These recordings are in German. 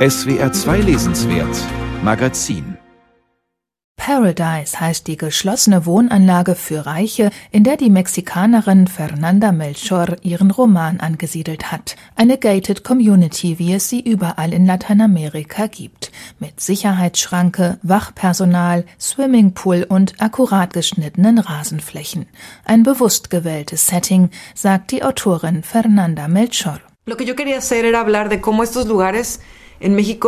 SWR 2 Lesenswert Magazin Paradise heißt die geschlossene Wohnanlage für Reiche, in der die Mexikanerin Fernanda Melchor ihren Roman angesiedelt hat. Eine gated Community, wie es sie überall in Lateinamerika gibt. Mit Sicherheitsschranke, Wachpersonal, Swimmingpool und akkurat geschnittenen Rasenflächen. Ein bewusst gewähltes Setting, sagt die Autorin Fernanda Melchor. Lo que yo quería hacer era hablar de cómo estos lugares ich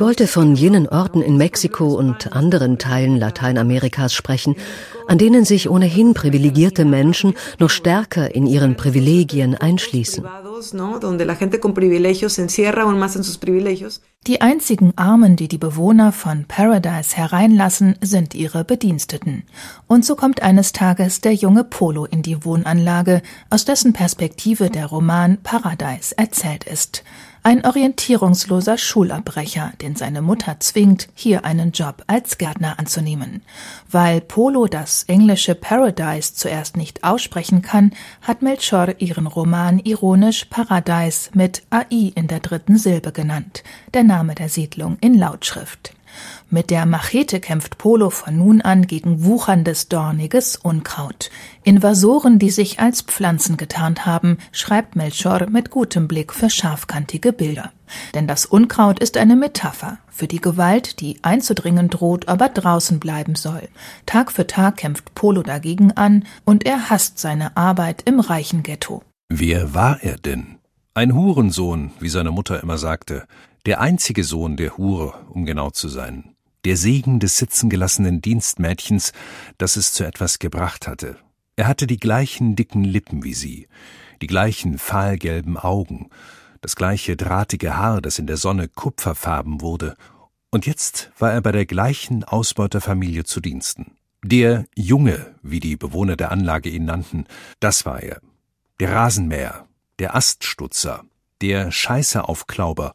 wollte von jenen Orten in Mexiko und anderen Teilen Lateinamerikas sprechen, an denen sich ohnehin privilegierte Menschen noch stärker in ihren Privilegien einschließen. Die einzigen Armen, die die Bewohner von Paradise hereinlassen, sind ihre Bediensteten. Und so kommt eines Tages der junge Polo in die Wohnanlage, aus dessen Perspektive der Roman Paradise erzählt ist. Ein orientierungsloser Schulabbrecher, den seine Mutter zwingt, hier einen Job als Gärtner anzunehmen. Weil Polo das englische Paradise zuerst nicht aussprechen kann, hat Melchor ihren Roman ironisch Paradise mit AI in der dritten Silbe genannt, der Name der Siedlung in Lautschrift. Mit der Machete kämpft Polo von nun an gegen wucherndes, dorniges Unkraut. Invasoren, die sich als Pflanzen getarnt haben, schreibt Melchor mit gutem Blick für scharfkantige Bilder. Denn das Unkraut ist eine Metapher für die Gewalt, die einzudringen droht, aber draußen bleiben soll. Tag für Tag kämpft Polo dagegen an und er hasst seine Arbeit im reichen Ghetto. Wer war er denn? Ein Hurensohn, wie seine Mutter immer sagte, der einzige Sohn der Hure, um genau zu sein der Segen des sitzengelassenen Dienstmädchens, das es zu etwas gebracht hatte. Er hatte die gleichen dicken Lippen wie sie, die gleichen fahlgelben Augen, das gleiche drahtige Haar, das in der Sonne kupferfarben wurde, und jetzt war er bei der gleichen Ausbeuterfamilie zu Diensten. Der Junge, wie die Bewohner der Anlage ihn nannten, das war er. Der Rasenmäher, der Aststutzer, der Scheißeaufklauber,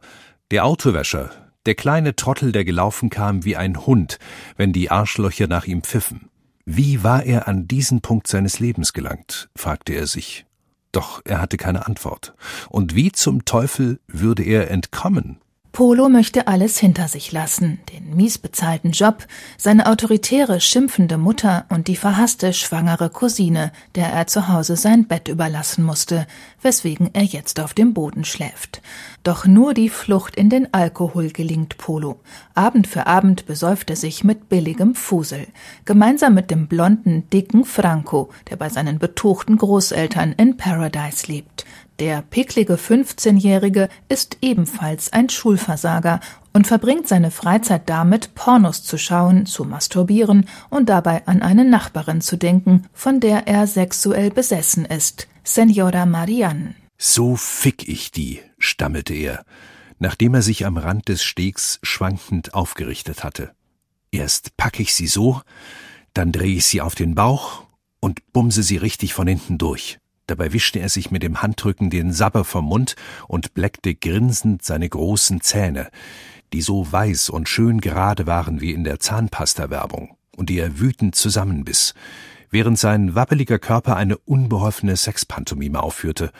der Autowäscher, der kleine Trottel, der gelaufen kam wie ein Hund, wenn die Arschlöcher nach ihm pfiffen. Wie war er an diesen Punkt seines Lebens gelangt? fragte er sich. Doch er hatte keine Antwort. Und wie zum Teufel würde er entkommen? Polo möchte alles hinter sich lassen, den mies bezahlten Job, seine autoritäre, schimpfende Mutter und die verhasste, schwangere Cousine, der er zu Hause sein Bett überlassen musste, weswegen er jetzt auf dem Boden schläft. Doch nur die Flucht in den Alkohol gelingt Polo. Abend für Abend besäuft er sich mit billigem Fusel, gemeinsam mit dem blonden, dicken Franco, der bei seinen betuchten Großeltern in Paradise lebt. Der picklige 15-Jährige ist ebenfalls ein Schulversager und verbringt seine Freizeit damit, Pornos zu schauen, zu masturbieren und dabei an eine Nachbarin zu denken, von der er sexuell besessen ist, Senora Marianne. So fick ich die, stammelte er, nachdem er sich am Rand des Stegs schwankend aufgerichtet hatte. Erst packe ich sie so, dann drehe ich sie auf den Bauch und bumse sie richtig von hinten durch. Dabei wischte er sich mit dem Handrücken den Sabber vom Mund und bleckte grinsend seine großen Zähne, die so weiß und schön gerade waren wie in der Zahnpasta-Werbung und die er wütend zusammenbiss, während sein wappeliger Körper eine unbeholfene Sexpantomime aufführte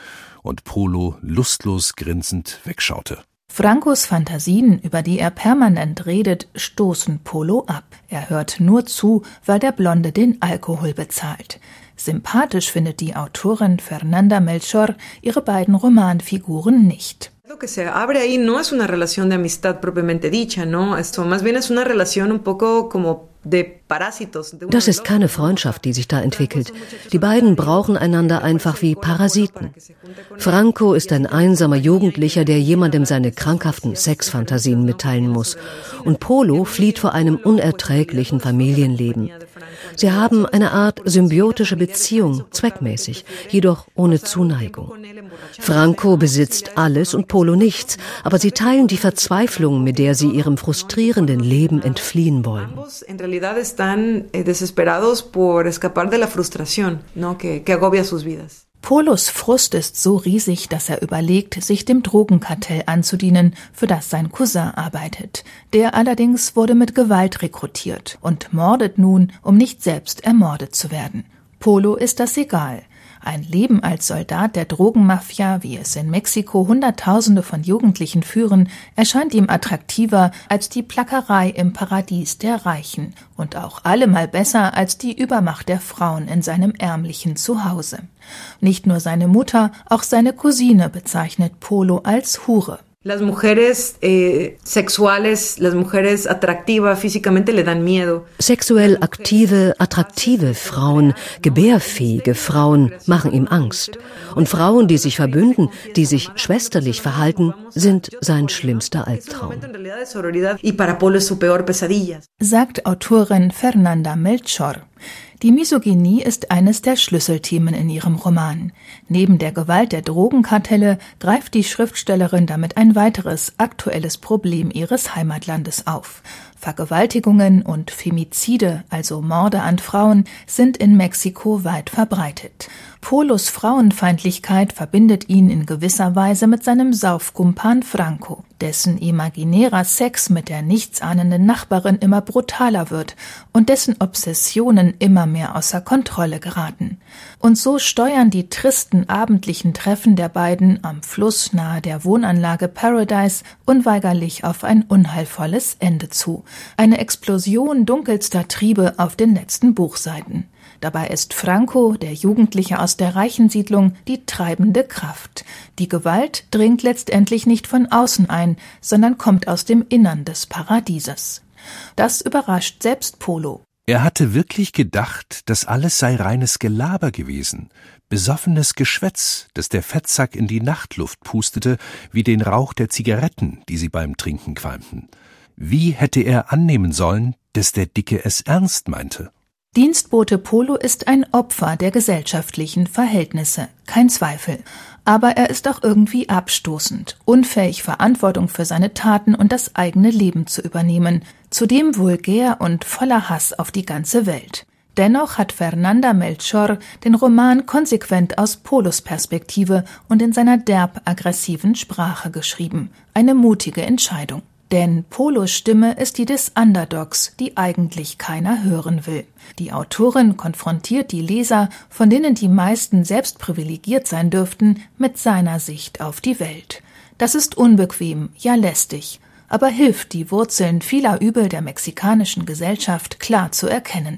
und Polo lustlos grinsend wegschaute. Francos Fantasien, über die er permanent redet, stoßen Polo ab. Er hört nur zu, weil der Blonde den Alkohol bezahlt. Sympathisch findet die Autorin Fernanda Melchor ihre beiden Romanfiguren nicht. Lo que se abre de amistad propiamente dicha, ¿no? Esto más bien es una relación un poco como das ist keine Freundschaft, die sich da entwickelt. Die beiden brauchen einander einfach wie Parasiten. Franco ist ein einsamer Jugendlicher, der jemandem seine krankhaften Sexfantasien mitteilen muss. Und Polo flieht vor einem unerträglichen Familienleben. Sie haben eine Art symbiotische Beziehung, zweckmäßig, jedoch ohne Zuneigung. Franco besitzt alles und Polo nichts, aber sie teilen die Verzweiflung, mit der sie ihrem frustrierenden Leben entfliehen wollen. Polos Frust ist so riesig, dass er überlegt, sich dem Drogenkartell anzudienen, für das sein Cousin arbeitet. Der allerdings wurde mit Gewalt rekrutiert und mordet nun, um nicht selbst ermordet zu werden. Polo ist das egal. Ein Leben als Soldat der Drogenmafia, wie es in Mexiko Hunderttausende von Jugendlichen führen, erscheint ihm attraktiver als die Plackerei im Paradies der Reichen und auch allemal besser als die Übermacht der Frauen in seinem ärmlichen Zuhause. Nicht nur seine Mutter, auch seine Cousine bezeichnet Polo als Hure. Las mujeres eh, sexuales, las mujeres atractivas físicamente le dan miedo. Sexuell aktive, attraktive Frauen, gebärfähige Frauen machen ihm Angst. Und Frauen, die sich verbünden, die sich schwesterlich verhalten, sind sein schlimmster Albtraum. Sagt Autorin Fernanda Melchor. Die Misogynie ist eines der Schlüsselthemen in ihrem Roman. Neben der Gewalt der Drogenkartelle greift die Schriftstellerin damit ein weiteres aktuelles Problem ihres Heimatlandes auf. Vergewaltigungen und Femizide, also Morde an Frauen, sind in Mexiko weit verbreitet. Polos Frauenfeindlichkeit verbindet ihn in gewisser Weise mit seinem Saufkumpan Franco, dessen imaginärer Sex mit der nichtsahnenden Nachbarin immer brutaler wird und dessen Obsessionen immer mehr außer Kontrolle geraten. Und so steuern die tristen abendlichen Treffen der beiden am Fluss nahe der Wohnanlage Paradise unweigerlich auf ein unheilvolles Ende zu. Eine Explosion dunkelster Triebe auf den letzten Buchseiten. Dabei ist Franco, der Jugendliche aus der reichen Siedlung, die treibende Kraft. Die Gewalt dringt letztendlich nicht von außen ein, sondern kommt aus dem Innern des Paradieses. Das überrascht selbst Polo. Er hatte wirklich gedacht, das alles sei reines Gelaber gewesen, besoffenes Geschwätz, das der Fettsack in die Nachtluft pustete, wie den Rauch der Zigaretten, die sie beim Trinken qualmten. Wie hätte er annehmen sollen, dass der Dicke es ernst meinte? Dienstbote Polo ist ein Opfer der gesellschaftlichen Verhältnisse, kein Zweifel. Aber er ist auch irgendwie abstoßend, unfähig Verantwortung für seine Taten und das eigene Leben zu übernehmen, zudem vulgär und voller Hass auf die ganze Welt. Dennoch hat Fernanda Melchor den Roman konsequent aus Polos Perspektive und in seiner derb aggressiven Sprache geschrieben. Eine mutige Entscheidung. Denn Polos Stimme ist die des Underdogs, die eigentlich keiner hören will. Die Autorin konfrontiert die Leser, von denen die meisten selbst privilegiert sein dürften, mit seiner Sicht auf die Welt. Das ist unbequem, ja lästig, aber hilft, die Wurzeln vieler Übel der mexikanischen Gesellschaft klar zu erkennen.